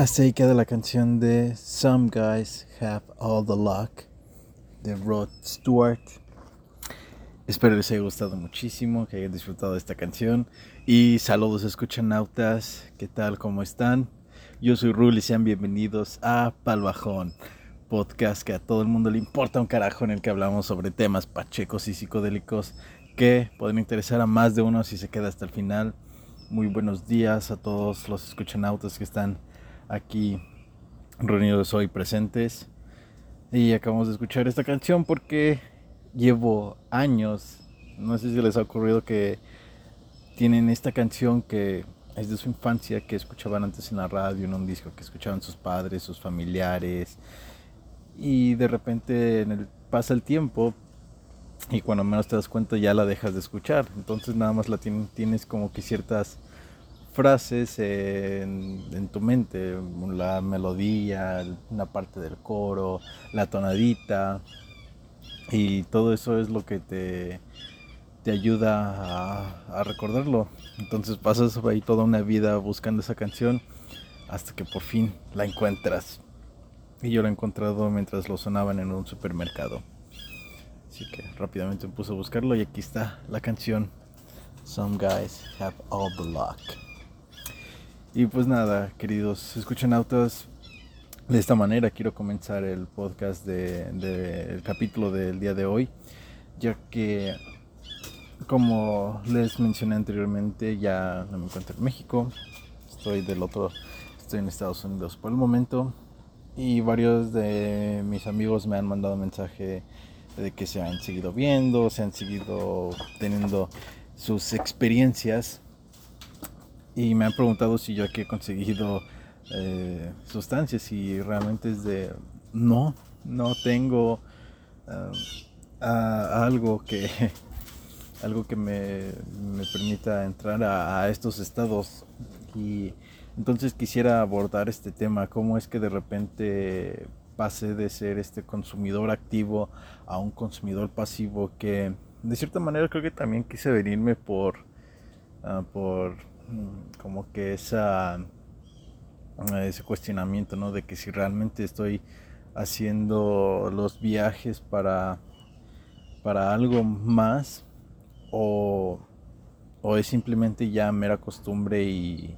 así queda la canción de Some Guys Have All the Luck de Rod Stewart. Espero les haya gustado muchísimo, que hayan disfrutado de esta canción. Y saludos escuchanautas, ¿qué tal? ¿Cómo están? Yo soy Rul y sean bienvenidos a Palbajón, podcast que a todo el mundo le importa un carajo en el que hablamos sobre temas pachecos y psicodélicos que pueden interesar a más de uno si se queda hasta el final. Muy buenos días a todos los escuchanautas que están aquí reunidos hoy presentes. Y acabamos de escuchar esta canción porque llevo años, no sé si les ha ocurrido que tienen esta canción que es de su infancia, que escuchaban antes en la radio, en un disco que escuchaban sus padres, sus familiares. Y de repente en el, pasa el tiempo y cuando menos te das cuenta ya la dejas de escuchar. Entonces nada más la tien- tienes como que ciertas frases en, tu mente, la melodía, una parte del coro, la tonadita. Y todo eso es lo que te, te ayuda a, a recordarlo. Entonces pasas ahí toda una vida buscando esa canción hasta que por fin la encuentras. Y yo la he encontrado mientras lo sonaban en un supermercado. Así que rápidamente me puse a buscarlo y aquí está la canción. Some guys have all the luck. Y pues nada, queridos escuchanautas, de esta manera quiero comenzar el podcast del de, el capítulo del día de hoy, ya que como les mencioné anteriormente, ya no me encuentro en México, estoy del otro, estoy en Estados Unidos por el momento y varios de mis amigos me han mandado mensaje de que se han seguido viendo, se han seguido teniendo sus experiencias y me han preguntado si yo aquí he conseguido eh, sustancias y realmente es de no, no tengo a- algo que algo que me, me permita entrar a, estos estados. Y entonces quisiera abordar este tema, cómo es que de repente pasé de ser este consumidor activo a un consumidor pasivo que de cierta manera creo que también quise venirme por ah, por como que esa ah, ese cuestionamiento, ¿no? De que si realmente estoy haciendo los viajes para para algo más o, o es simplemente ya mera costumbre y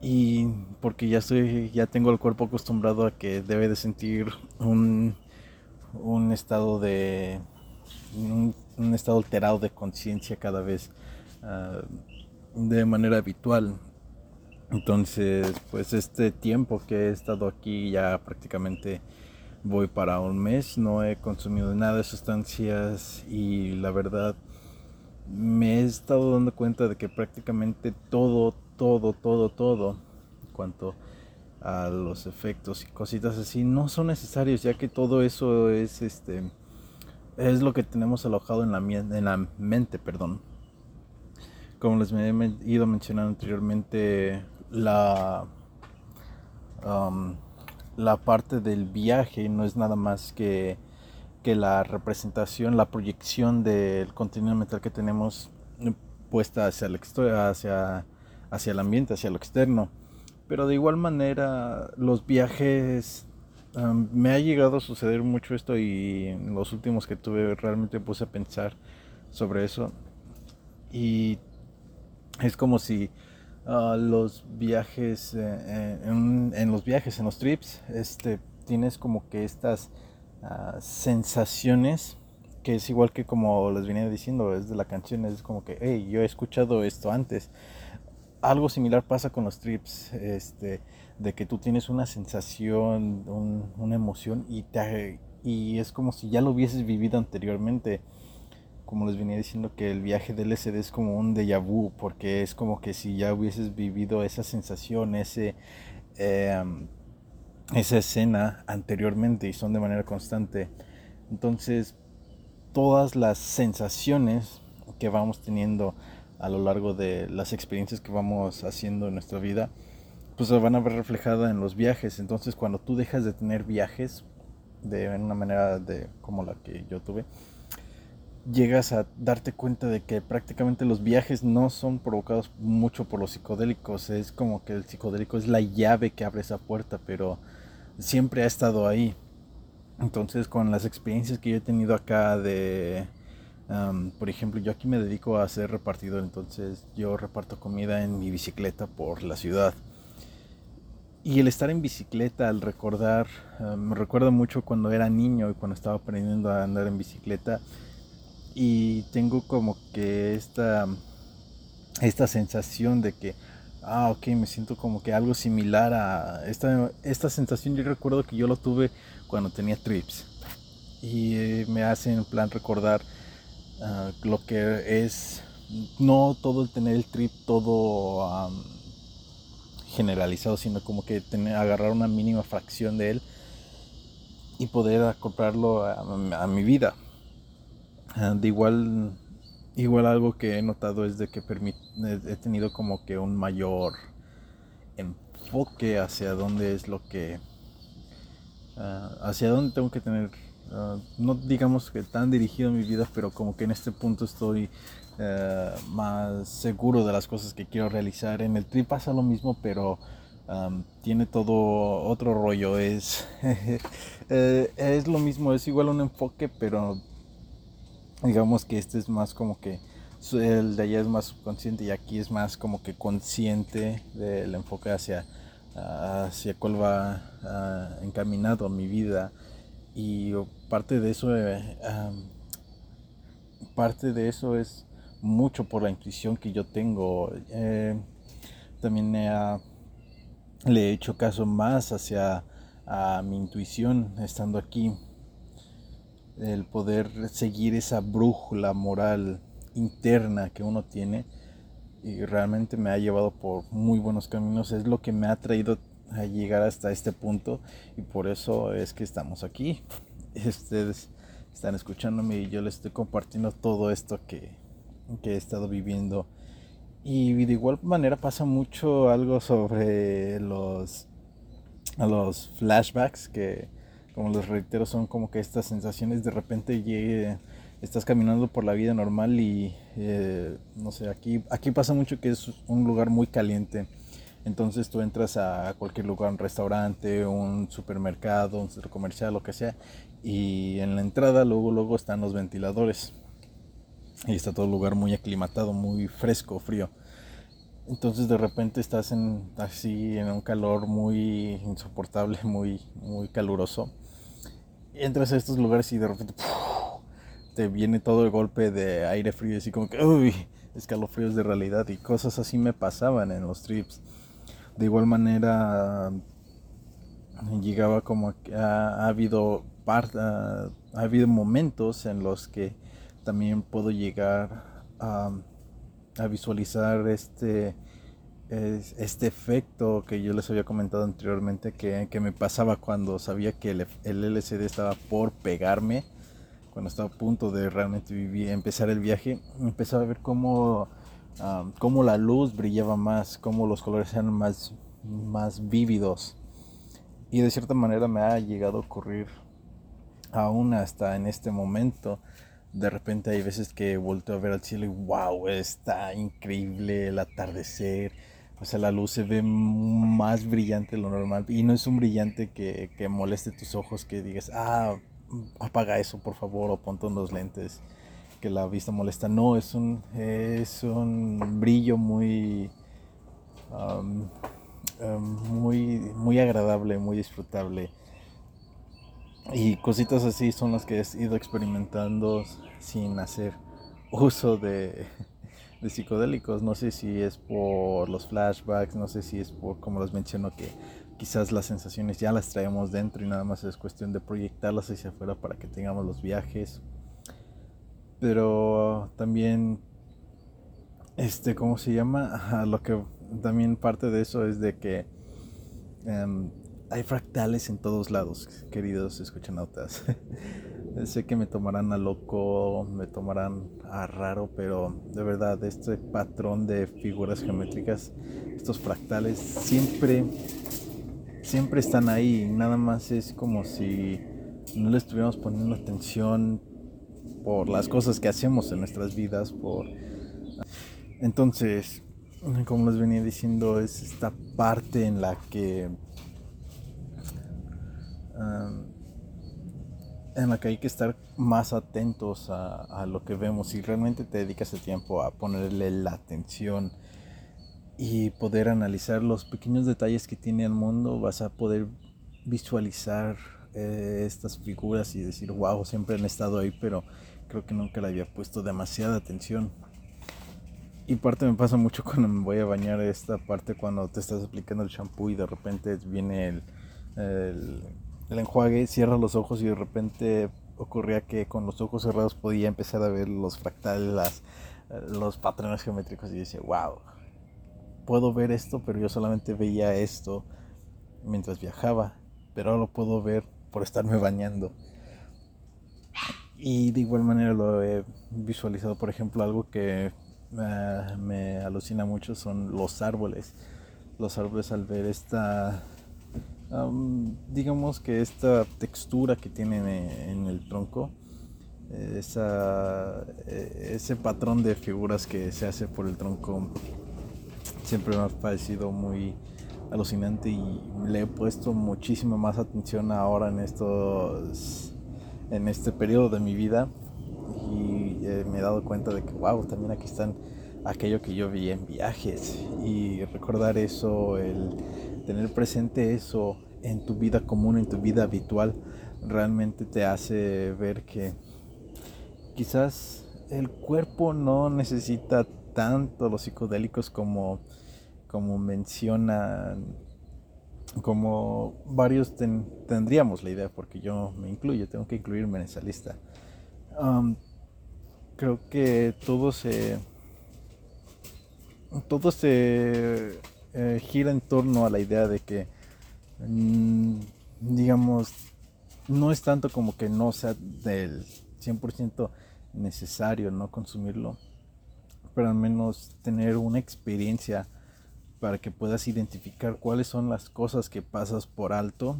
y porque ya estoy ya tengo el cuerpo acostumbrado a que debe de sentir un, un estado de un, un estado alterado de conciencia cada vez ah, de manera habitual entonces pues este tiempo que he estado aquí ya prácticamente voy para un mes no he consumido nada de sustancias y la verdad me he estado dando cuenta de que prácticamente todo, todo, todo, todo, en cuanto a los efectos y cositas así, no son necesarios, ya que todo eso es este es lo que tenemos alojado en la, en la mente, perdón. Como les me he ido mencionando anteriormente, la um, la parte del viaje no es nada más que que la representación, la proyección del contenido mental que tenemos eh, puesta hacia el, hacia, hacia el ambiente, hacia lo externo. Pero de igual manera, los viajes, um, me ha llegado a suceder mucho esto y en los últimos que tuve realmente puse a pensar sobre eso. Y es como si ah, los viajes, eh, eh, en, en los viajes, en los trips, este, tienes como que estas ah, sensaciones que es igual que como les venía diciendo, es de la canción, es como que, hey, yo he escuchado esto antes. Algo similar pasa con los trips, este, de que tú tienes una sensación, un- una emoción y, te, y es como si ya lo hubieses vivido anteriormente. Como les venía diciendo que el viaje del LSD es como un déjà vu, porque es como que si ya hubieses vivido esa sensación, ese, em, esa escena anteriormente y son de manera constante. Entonces, todas las sensaciones que vamos teniendo a lo largo de las experiencias que vamos haciendo en nuestra vida, pues se van a ver reflejadas en los viajes. Entonces, cuando tú dejas de tener viajes de una manera de como la que yo tuve, llegas a darte cuenta de que prácticamente los viajes no son provocados mucho por los psicodélicos. Es como que el psicodélico es la llave que abre esa puerta, pero siempre ha estado ahí. Entonces, con las experiencias que yo he tenido acá de, um, por ejemplo, yo aquí me dedico a ser repartidor, entonces yo reparto comida en mi bicicleta por la ciudad. y el estar en bicicleta, al recordar, eh, me recuerda mucho cuando era niño y cuando estaba aprendiendo a andar en bicicleta. Y tengo como que esta, esta sensación de que, ah, ok, me siento como que algo similar a esta, esta sensación. Yo recuerdo que yo lo tuve cuando tenía trips. Y eh, me hace en plan recordar ah, lo que es, no todo el tener el trip, todo... am, generalizado, sino como que tener, agarrar una mínima fracción de él y poder acoplarlo a, a mi vida. Ah, de igual, igual algo que he notado es de que he tenido como que un mayor enfoque hacia dónde es lo que, ah, hacia dónde tengo que tener, ah, no digamos que tan dirigido mi vida, pero como que en este punto estoy más seguro de las cosas que quiero realizar. En el trip pasa lo mismo, pero am, tiene todo otro rollo. Es, eh, es lo mismo, es igual un enfoque, pero digamos que este es más como que el de allá es más subconsciente y aquí es más como que consciente del enfoque hacia, hacia cuál va ah, encaminado mi vida. Y parte de eso, eh, parte de eso es mucho por la intuición que yo tengo. Eh, también ah, le he hecho caso más hacia a mi intuición estando aquí. El poder seguir esa brújula moral interna que uno tiene y realmente me ha llevado por muy buenos caminos. Es lo que me ha traído a llegar hasta este punto y por eso es que estamos aquí. Ustedes están escuchándome y yo les estoy compartiendo todo esto que, que he estado viviendo. Y de igual manera pasa mucho algo sobre los, los flashbacks que, como les reitero, son como que estas sensaciones de repente llegue, estás caminando por la vida normal y eh, no sé, aquí, aquí pasa mucho que es un lugar muy caliente. Entonces tú entras a cualquier lugar, un restaurante, un supermercado, un centro comercial, lo que sea, y en la entrada luego luego están los ventiladores y está todo el lugar muy aclimatado, muy fresco, frío. Entonces de repente estás en, así en un calor muy insoportable, muy, muy caluroso. Entras a estos lugares y de repente te viene todo el golpe de aire frío, así como que, uy, escalofríos de realidad y cosas así me pasaban en los trips. De igual manera, llegaba como que ha, ha habido ah, ha habido momentos en los que también puedo llegar a, a visualizar este es- este efecto que yo les había comentado anteriormente que, que me pasaba cuando sabía que el, el LCD estaba por pegarme cuando estaba a punto de realmente vivir, empezar el viaje empezaba a ver cómo, ah, cómo la luz brillaba más cómo los colores eran más, más vívidos y de cierta manera me ha llegado a ocurrir aún hasta en este momento. De repente hay veces que volteo a ver al cielo y wow, está increíble el atardecer. O sea, la luz se ve más brillante de lo normal. Y no es un brillante que, que moleste tus ojos, que digas, ah, apaga eso por favor o ponte unos lentes que la vista molesta. No, es un, es un brillo muy, muy, muy agradable, muy disfrutable. Y cositas así son las que he ido experimentando sin hacer uso de, de psicodélicos. No sé si es por los flashbacks, no sé si es por, como les menciono, que quizás las sensaciones ya las traemos dentro y nada más es cuestión de proyectarlas hacia afuera para que tengamos los viajes. Pero también, este, ¿cómo se llama? Lo que también parte de eso es de que em, hay fractales en todos lados, queridos escuchanautas. sé que me tomarán a loco, me tomarán a raro, pero de verdad este patrón de figuras geométricas, estos fractales siempre, siempre están ahí. Nada más es como si no le estuviéramos poniendo atención por las cosas que hacemos en nuestras vidas, por entonces, como les venía diciendo, es esta parte en la que en la que hay que estar más atentos a, a, lo que vemos. Si realmente te dedicas el tiempo a ponerle la atención y poder analizar los pequeños detalles que tiene el mundo, vas a poder visualizar eh, estas figuras y decir, wow, siempre han estado ahí, pero creo que nunca le había puesto demasiada atención. Y parte me pasa mucho cuando me voy a bañar esta parte cuando te estás aplicando el shampoo y de repente viene el, el enjuague, cierras los ojos y de repente ocurría que con los ojos cerrados podía empezar a ver los fractales, las, los patrones geométricos y decía, wow, puedo ver esto, pero yo solamente veía esto mientras viajaba, pero ahora lo puedo ver por estarme bañando. Y de igual manera lo he visualizado, por ejemplo, algo que eh, me alucina mucho son los árboles. Los árboles al ver esta, am, digamos que esta textura que tienen en, en el tronco, eh, esa, eh, ese patrón de figuras que se hace por el tronco siempre me ha parecido muy alucinante y le he puesto muchísima más atención ahora en estos en este periodo de mi vida. Y eh, me he dado cuenta de que wow también aquí están aquello que yo vi en viajes. Y recordar eso el tener presente eso en tu vida común en tu vida habitual realmente te hace ver que quizás el cuerpo no necesita tanto los psicodélicos como, como mencionan, como varios ten- tendríamos la idea, porque yo me incluyo, tengo que incluirme en esa lista. Creo que todo se, todo se eh, gira en torno a la idea de que, mm, digamos, no es tanto como que no sea del 100% necesario no consumirlo, pero al menos tener una experiencia para que puedas identificar cuáles son las cosas que pasas por alto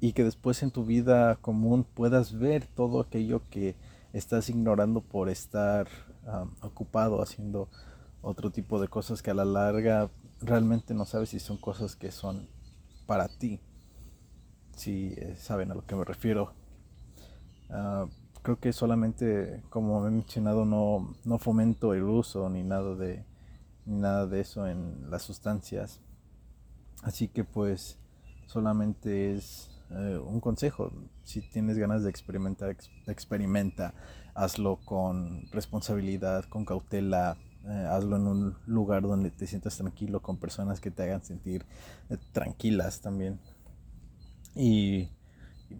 y que después en tu vida común puedas ver todo aquello que estás ignorando por estar am, ocupado haciendo otro tipo de cosas que a la larga realmente no sabes si son cosas que son para ti. Si eh, saben a lo que me refiero. Ah, creo que solamente, como he mencionado, no, no fomento el uso ni nada de ni nada de eso en las sustancias. Así que pues solamente es eh, un consejo. Si tienes ganas de experimentar, ex- experimenta. Hazlo con responsabilidad, con cautela. Eh, hazlo en un lugar donde te sientas tranquilo, con personas que te hagan sentir eh, tranquilas también. Y,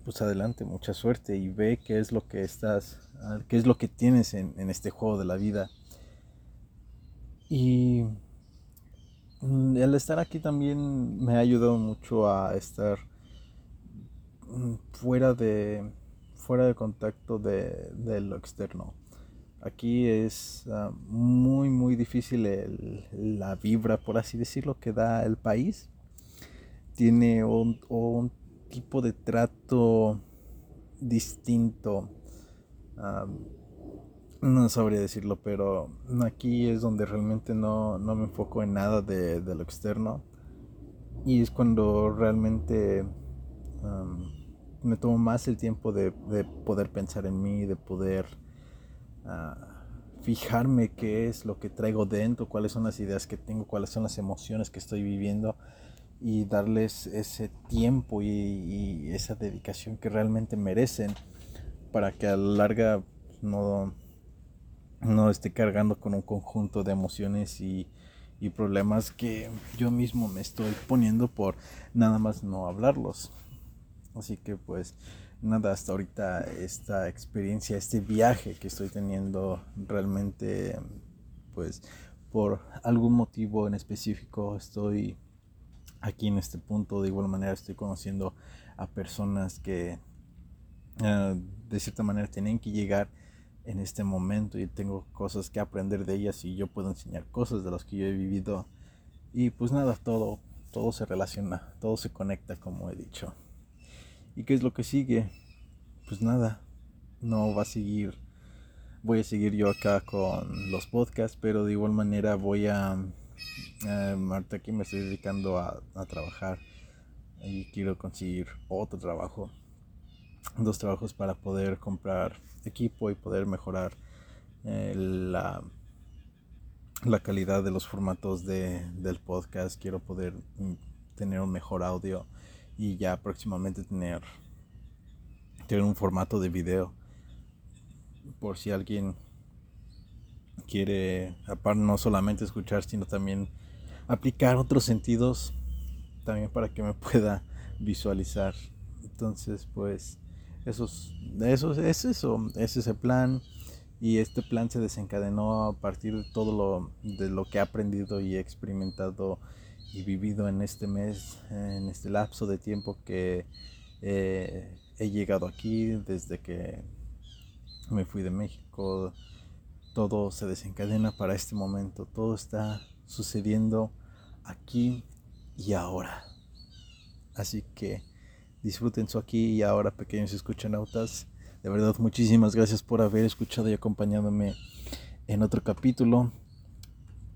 pues adelante, mucha suerte y ve qué es lo que estás, ah, qué es lo que tienes en, en este juego de la vida. Y mm, el estar aquí también me ha ayudado mucho a estar mm, fuera de fuera de contacto de, de lo externo. Aquí es ah, muy muy difícil la vibra, por así decirlo, que da el país. Tiene un, tipo de trato distinto. no sabría decirlo, pero aquí es donde realmente no, no me enfoco en nada de, lo externo. Y es cuando realmente me tomo más el tiempo de poder pensar en mí, de poder ah, fijarme qué es lo que traigo dentro, cuáles son las ideas que tengo, cuáles son las emociones que estoy viviendo y darles ese tiempo y, y esa dedicación que realmente merecen para que a la larga no, no esté cargando con un conjunto de emociones y, y problemas que yo mismo me estoy poniendo por nada más no hablarlos. Así que pues nada, hasta ahorita esta experiencia, este viaje que estoy teniendo realmente pues por algún motivo en específico estoy aquí en este punto. De igual manera estoy conociendo a personas que eh, de cierta manera tienen que llegar en este momento y tengo cosas que aprender de ellas y yo puedo enseñar cosas de las que yo he vivido y pues nada, todo, todo se relaciona, todo se conecta como he dicho. ¿Y qué es lo que sigue? Pues nada, no va a seguir, voy a seguir yo acá con los podcasts, pero de igual manera voy a, eh, ahorita aquí me estoy dedicando a, a trabajar y quiero conseguir otro trabajo dos trabajos para poder comprar equipo y poder mejorar eh, la, la calidad de los formatos de, del podcast. Quiero poder mm, tener un mejor audio y ya próximamente tener, tener un formato de video. Por si alguien quiere, aparte no solamente escuchar, sino también aplicar otros sentidos, también para que me pueda visualizar. Entonces, pues, eso es, eso es eso, ese es el plan y este plan se desencadenó a partir de todo lo de lo que he aprendido y he experimentado y vivido en este mes en este lapso de tiempo que eh, he llegado aquí desde que me fui de México todo se desencadena para este momento todo está sucediendo aquí y ahora así que disfruten su aquí y ahora pequeños escuchanautas de verdad, muchísimas gracias por haber escuchado y acompañándome en otro capítulo.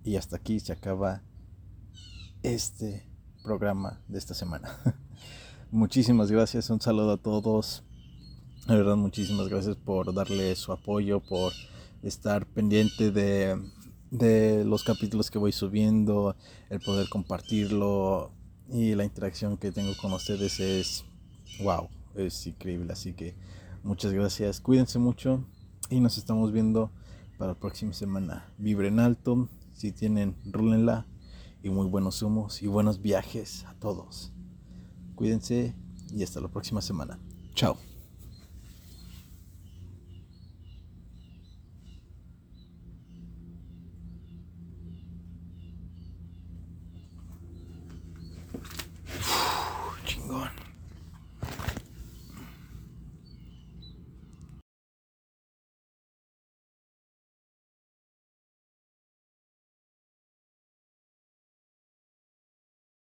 Y hasta aquí se acaba este programa de esta semana. muchísimas gracias, un saludo a todos. De verdad, muchísimas gracias por darle su apoyo, por estar pendiente de, de los capítulos que voy subiendo, el poder compartirlo y la interacción que tengo con ustedes es wow, es increíble. Así que Muchas gracias, cuídense mucho y nos estamos viendo para la próxima semana. Vibren alto, si tienen, rúlenla y muy buenos humos y buenos viajes a todos. Cuídense y hasta la próxima semana. Chao.